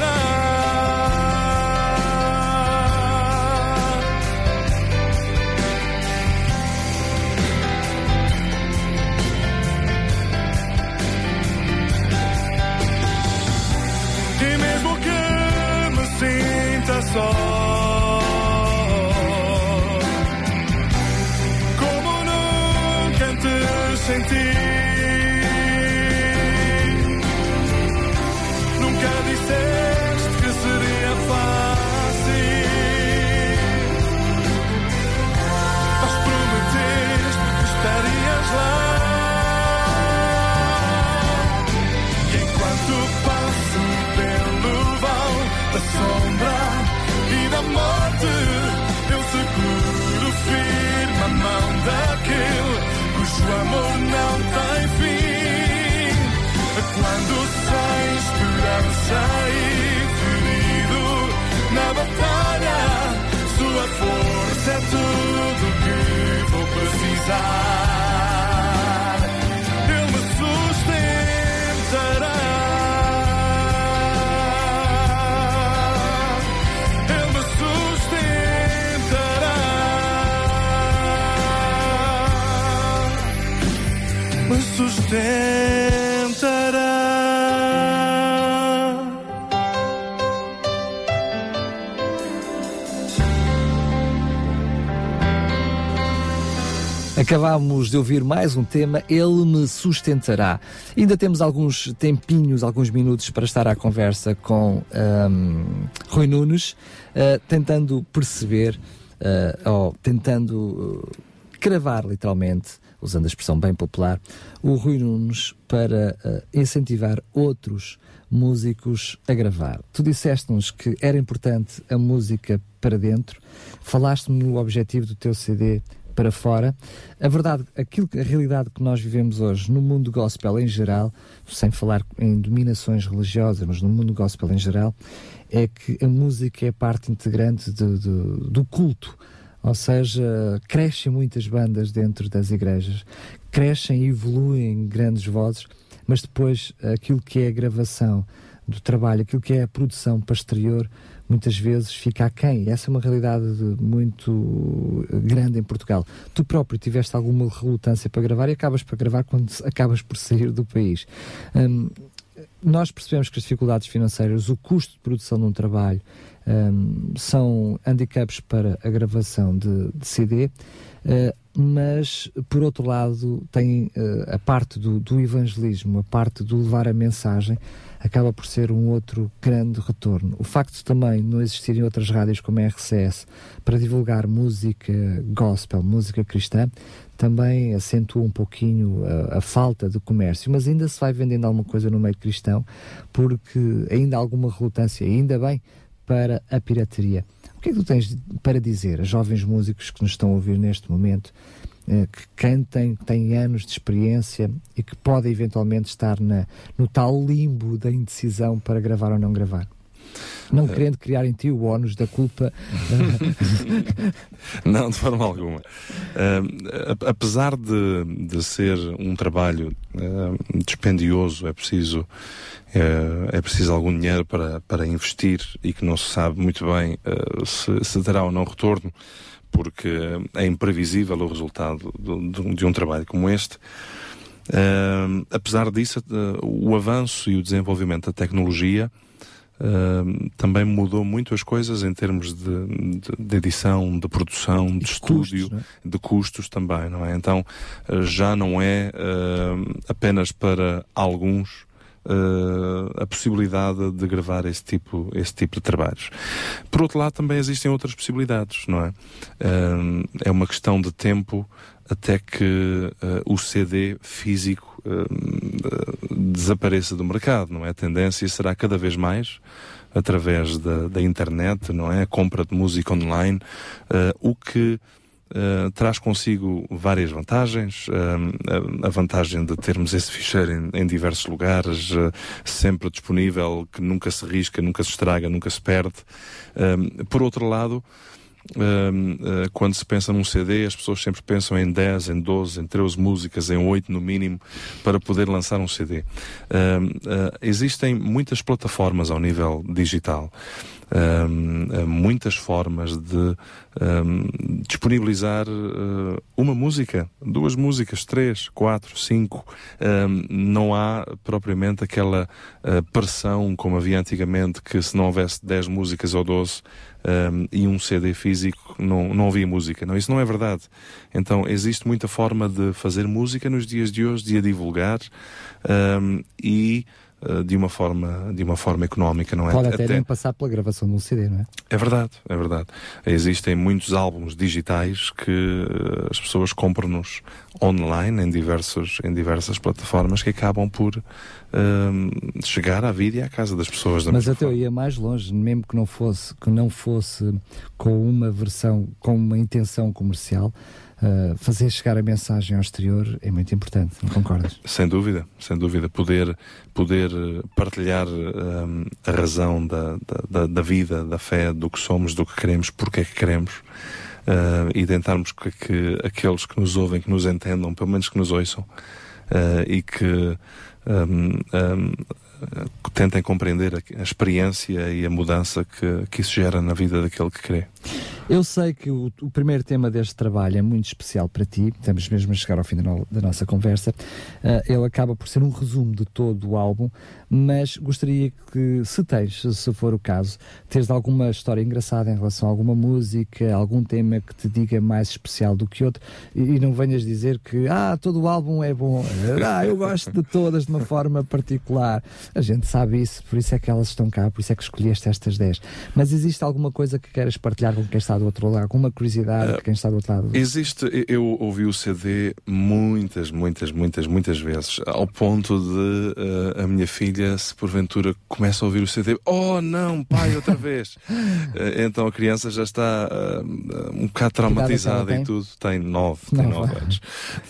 Acabámos de ouvir mais um tema, Ele me sustentará. Ainda temos alguns tempinhos, alguns minutos para estar à conversa com ahm, Rui Nunes, ah, tentando perceber, ah, ou tentando ah, cravar literalmente, usando a expressão bem popular, o Rui Nunes para ah, incentivar outros músicos a gravar. Tu disseste-nos que era importante a música para dentro, falaste-me no objetivo do teu CD para fora. A verdade, aquilo a realidade que nós vivemos hoje no mundo gospel em geral, sem falar em dominações religiosas, mas no mundo gospel em geral, é que a música é parte integrante de- de- do culto. Ou seja, crescem muitas bandas dentro das igrejas, crescem e evoluem grandes vozes, mas depois aquilo que é a gravação do trabalho, aquilo que é a produção para exterior, muitas vezes fica aquém. Essa é uma realidade de- muito grande em Portugal. Tu próprio tiveste alguma relutância para gravar e acabas para gravar quando acabas por sair do país. Hum, nós percebemos que as dificuldades financeiras, o custo de produção de um trabalho, hum, são handicaps para a gravação de, de CD, eh, mas, por outro lado, tem eh, a parte do, do evangelismo, a parte do levar a mensagem, acaba por ser um outro grande retorno. O facto de também não existirem outras rádios como a RCS para divulgar música gospel, música cristã, também acentua um pouquinho a, a falta de comércio, mas ainda se vai vendendo alguma coisa no meio cristão, porque ainda há alguma relutância, ainda bem, para a pirataria. O que é que tu tens para dizer a jovens músicos que nos estão a ouvir neste momento, eh, que cantem, que têm anos de experiência e que podem eventualmente estar na, no tal limbo da indecisão para gravar ou não gravar? Não querendo criar em ti o ónus da culpa. Não, de forma alguma. A- apesar de, de ser um trabalho ah, dispendioso, é preciso, eh, é preciso algum dinheiro para, para investir e que não se sabe muito bem se, se terá ou não retorno, porque é imprevisível o resultado do- do- de um trabalho como este. Ah, apesar disso, ah, o avanço e o desenvolvimento da tecnologia Uh, também mudou muito as coisas em termos de, de- de edição, de produção, de, de estúdio, custos, é? de custos também, não é? Então uh, já não é uh, apenas para alguns uh, a possibilidade de gravar esse tipo, esse tipo de trabalhos. Por outro lado, também existem outras possibilidades, não é? Uh, é uma questão de tempo até que uh, o CD físico desapareça do mercado, não é? A tendência será cada vez mais através da, da internet, não é? A compra de música online, o que Uh, traz consigo várias vantagens. Uh, a vantagem de termos esse ficheiro em, em diversos lugares, uh, sempre disponível, que nunca se risca, nunca se estraga, nunca se perde. por outro lado, quando se pensa num CD, as pessoas sempre pensam em 10, em 12, em 13 músicas, em 8 no mínimo, para poder lançar um CD. existem muitas plataformas ao nível digital um, muitas formas de um, disponibilizar uh, uma música, duas músicas, três, quatro, cinco. Um, não há propriamente aquela uh, pressão como havia antigamente que se não houvesse dez músicas ou doze e um CD físico não, não havia música. Não, isso não é verdade. Então existe muita forma de fazer música nos dias de hoje, de a divulgar e de uma forma, de uma forma económica, não é? Pode até, até... nem passar pela gravação de um CD, não é? É verdade, é verdade. Existem muitos álbuns digitais que eh, as pessoas compram-nos online em, diversos, em diversas plataformas que acabam por chegar à vida e à casa das pessoas. Da Mas até eu ia mais longe, mesmo que não fosse, que não fosse com uma versão, com uma intenção comercial, uh, fazer chegar a mensagem ao exterior é muito importante, não concordas? Sem dúvida, sem dúvida. Poder, poder partilhar um, a razão da, da, da, vida, da fé, do que somos, do que queremos, porque é que queremos. Uh, e tentarmos que, que, aqueles que nos ouvem, que nos entendam, pelo menos que nos ouçam, uh, e que um, um, tentem compreender a, a, experiência e a mudança que, que isso gera na vida daquele que crê. Eu sei que o, o, primeiro tema deste trabalho é muito especial para ti, estamos mesmo a chegar ao fim da, no, da nossa conversa. Uh, ele acaba por ser um resumo de todo o álbum, mas gostaria que, se tens, se for o caso, teres alguma história engraçada em relação a alguma música, algum tema que te diga mais especial do que outro, e, e não venhas dizer que, ah, todo o álbum é bom, ah, eu gosto de todas de uma forma particular. A gente sabe isso, por isso é que elas estão cá, por isso é que escolheste estas 10. Mas existe alguma coisa que queiras partilhar com quem está do outro lado? Alguma curiosidade uh, de quem está do outro lado? Existe, eu ouvi o CD muitas, muitas, muitas, muitas vezes, ao ponto de uh, a minha filha, se porventura começa a ouvir o CD, oh não, pai, outra vez. uh, então a criança já está um bocado traumatizada e tudo, tem nove, tem nove anos.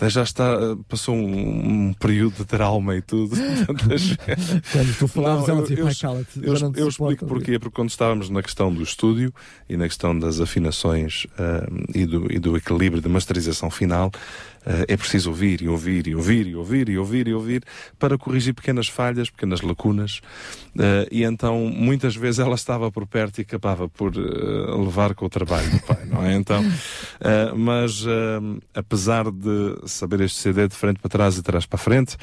Já está, passou um, um, período de trauma e tudo. quando tu falavas, ela dizia, pai, cala-te. Eu, eu explico porquê, porque quando estávamos na questão do estúdio e na questão das afinações uh, e, do, e do equilíbrio de masterização final, uh, é preciso ouvir e ouvir e ouvir e ouvir e ouvir e ouvir para corrigir pequenas falhas, pequenas lacunas. Uh, e então, muitas vezes ela estava por perto e acabava por levar com o trabalho do pai, não é? Então, mas apesar de saber este CD de frente para trás e de trás para frente,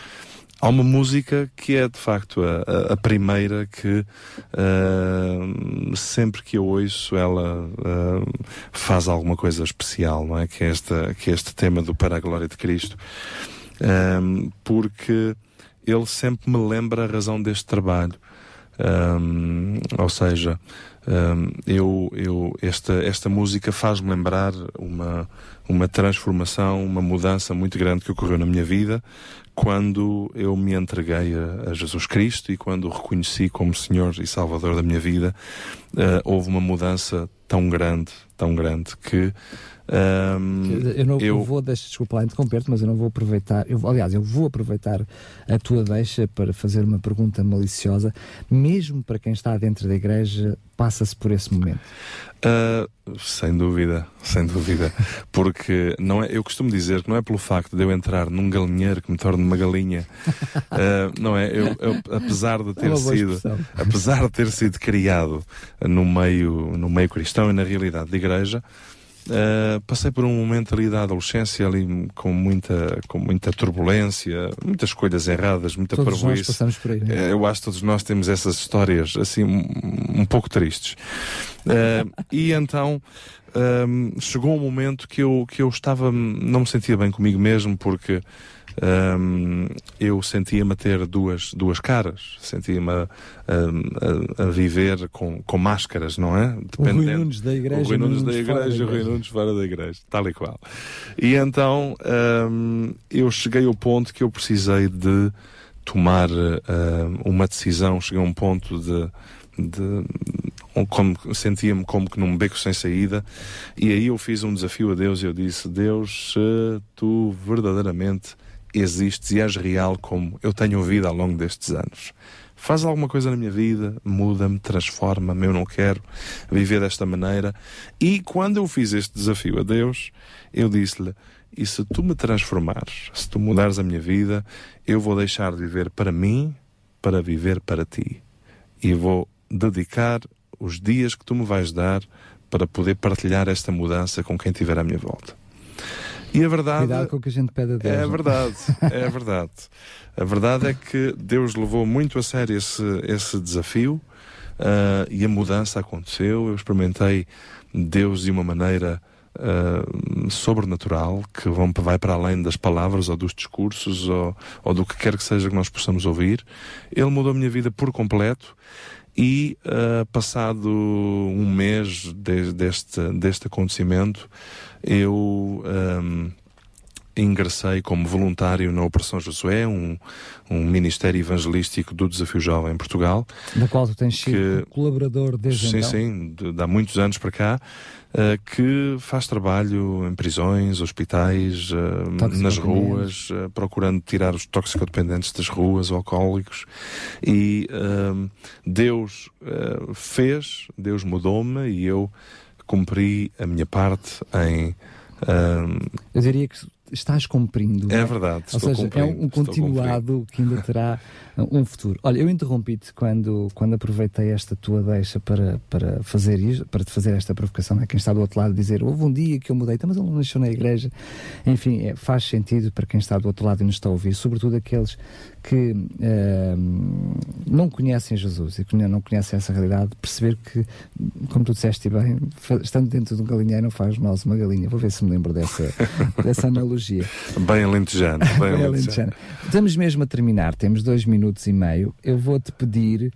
há uma música que é de facto a, a primeira que uh, sempre que eu ouço ela uh, faz alguma coisa especial, não é? Que é, esta, que é este tema do Para a Glória de Cristo, um, porque ele sempre me lembra a razão deste trabalho. Um, ou seja, um, eu, eu, esta, esta música faz-me lembrar uma, uma transformação, uma mudança muito grande que ocorreu na minha vida, quando eu me entreguei a, a, Jesus Cristo e quando o reconheci como Senhor e Salvador da minha vida, uh, houve uma mudança tão grande, tão grande que um, eu não eu... vou, deixa, desculpa lá interromper-te, mas eu não vou aproveitar, eu, aliás, eu vou aproveitar a tua deixa para fazer uma pergunta maliciosa, mesmo para quem está dentro da igreja, passa-se por esse momento. Uh, sem dúvida, sem dúvida. Porque não é, eu costumo dizer que não é pelo facto de eu entrar num galinheiro que me torne uma galinha. Uh, não é? Eu, eu, apesar de é ter é sido, apesar de ter sido criado no meio, no meio cristão e na realidade da igreja, Uh, passei por um momento ali da adolescência ali com muita, com muita turbulência, muitas escolhas erradas, muita todos Nós passamos por aí, né? Eu acho que todos nós temos essas histórias assim um, um pouco tristes. Uh, e então um, chegou um momento que eu, que eu estava, não me sentia bem comigo mesmo, porque um, eu sentia-me a ter duas, duas caras, sentia-me a, a, a, viver com, com máscaras, não é? Dependendo. O Rui Nunes da igreja. O Rui Nunes da igreja, o Rui Nunes fora da igreja, tal e qual. E então um, eu cheguei ao ponto que eu precisei de tomar uh, uma decisão, cheguei a um ponto de, de como sentia-me como que num beco sem saída e aí eu fiz um desafio a Deus e eu disse Deus se tu verdadeiramente existes e és real como eu tenho ouvido ao longo destes anos faz alguma coisa na minha vida muda-me, transforma-me eu não quero viver desta maneira e quando eu fiz este desafio a Deus eu disse-lhe e se tu me transformares, se tu mudares a minha vida, eu vou deixar de viver para mim para viver para ti. E vou dedicar os dias que tu me vais dar para poder partilhar esta mudança com quem estiver à minha volta. E a verdade. Cuidado com o que a gente pede a Deus. É verdade, é verdade. A verdade é que Deus levou muito a sério esse, esse desafio uh, e a mudança aconteceu. Eu experimentei Deus de uma maneira uh, sobrenatural que vão, vai para além das palavras ou dos discursos ou, ou do que quer que seja que nós possamos ouvir. Ele mudou a minha vida por completo e uh, passado um mês de, deste, deste acontecimento eu um, ingressei como voluntário na Operação Josué, um, um ministério evangelístico do Desafio Jovem em Portugal. Da qual tu tens sido que, colaborador desde sim, então? Sim, sim, de, há muitos anos para cá, que faz trabalho em prisões, hospitais, uh, nas ruas, uh, procurando tirar os toxicodependentes das ruas, alcoólicos. E Deus fez, Deus mudou-me e eu cumpri a minha parte em. eu diria que estás cumprindo. É, é? verdade. Ou seja, é um continuado que ainda terá um futuro. Olha, eu interrompi-te quando, quando aproveitei esta tua deixa para, para fazer isto, para te fazer esta provocação. É quem está do outro lado dizer houve um dia que eu mudei, então, mas ele não nasceu na igreja. Enfim, é, faz sentido para quem está do outro lado e nos está a ouvir, sobretudo aqueles que uh, não conhecem Jesus e que não conhecem essa realidade, perceber que, como tu disseste bem, estando dentro de um galinheiro não faz nós uma galinha. Vou ver se me lembro dessa, dessa analogia. Bem alentejano. Bem, bem alentejano. Estamos mesmo a terminar, temos dois minutos e meio. Eu vou-te pedir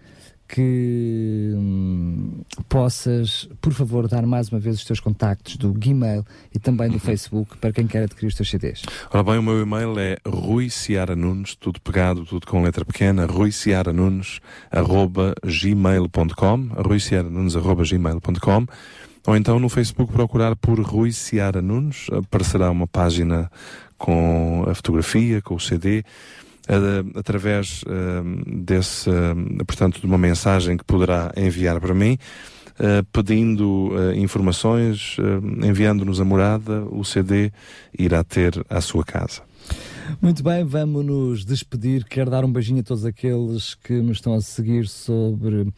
que hum, possas, por favor, dar mais uma vez os teus contactos do Gmail e também do uhum. Facebook para quem quer adquirir os teus CDs. Ora bem, o meu e-mail é Rui Ciara Nunes, tudo pegado, tudo com letra pequena, Rui Ciara Nunes, arroba gmail.com, Rui Ciara Nunes, arroba gmail.com, ou então no Facebook procurar por Rui Ciara Nunes, aparecerá uma página com a fotografia, com o CD, através desse, portanto, de uma mensagem que poderá enviar para mim, Uh, pedindo uh, informações, uh, enviando-nos a morada, o CD irá ter à sua casa. Muito bem, vamos nos despedir. Quero dar um beijinho a todos aqueles que me estão a seguir sobre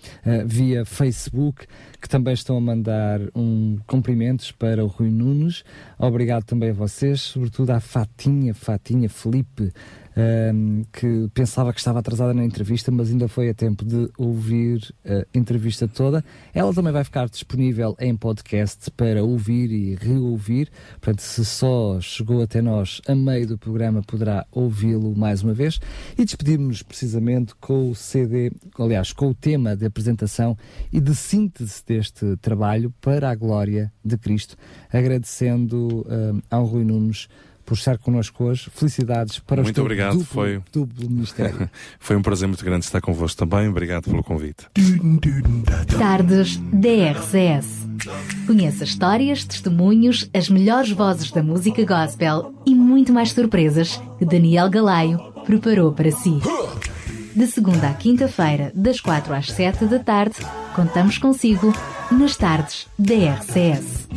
via Facebook, que também estão a mandar um cumprimentos para o Rui Nunes. Obrigado também a vocês, sobretudo à Fatinha, Fatinha Felipe, um, que pensava que estava atrasada na entrevista, mas ainda foi a tempo de ouvir a entrevista toda. Ela também vai ficar disponível em podcast para ouvir e reouvir. Portanto, se só chegou até nós a meio do programa, poderá ouvi-lo mais uma vez. E despedimos-nos precisamente com o CD, aliás, com o tema de apresentação e de síntese deste trabalho para a glória de Cristo, agradecendo um, ao Rui Nunes por estar connosco hoje. Felicidades para muito o obrigado. Duplo, foi duplo ministério. foi um prazer muito grande estar convosco também. Obrigado pelo convite. Tardes DRCS. Conheça histórias, testemunhos, as melhores vozes da música gospel e muito mais surpresas que Daniel Galaio preparou para si. De segunda à quinta-feira, das quatro às sete da tarde, contamos consigo nas tardes da RCS.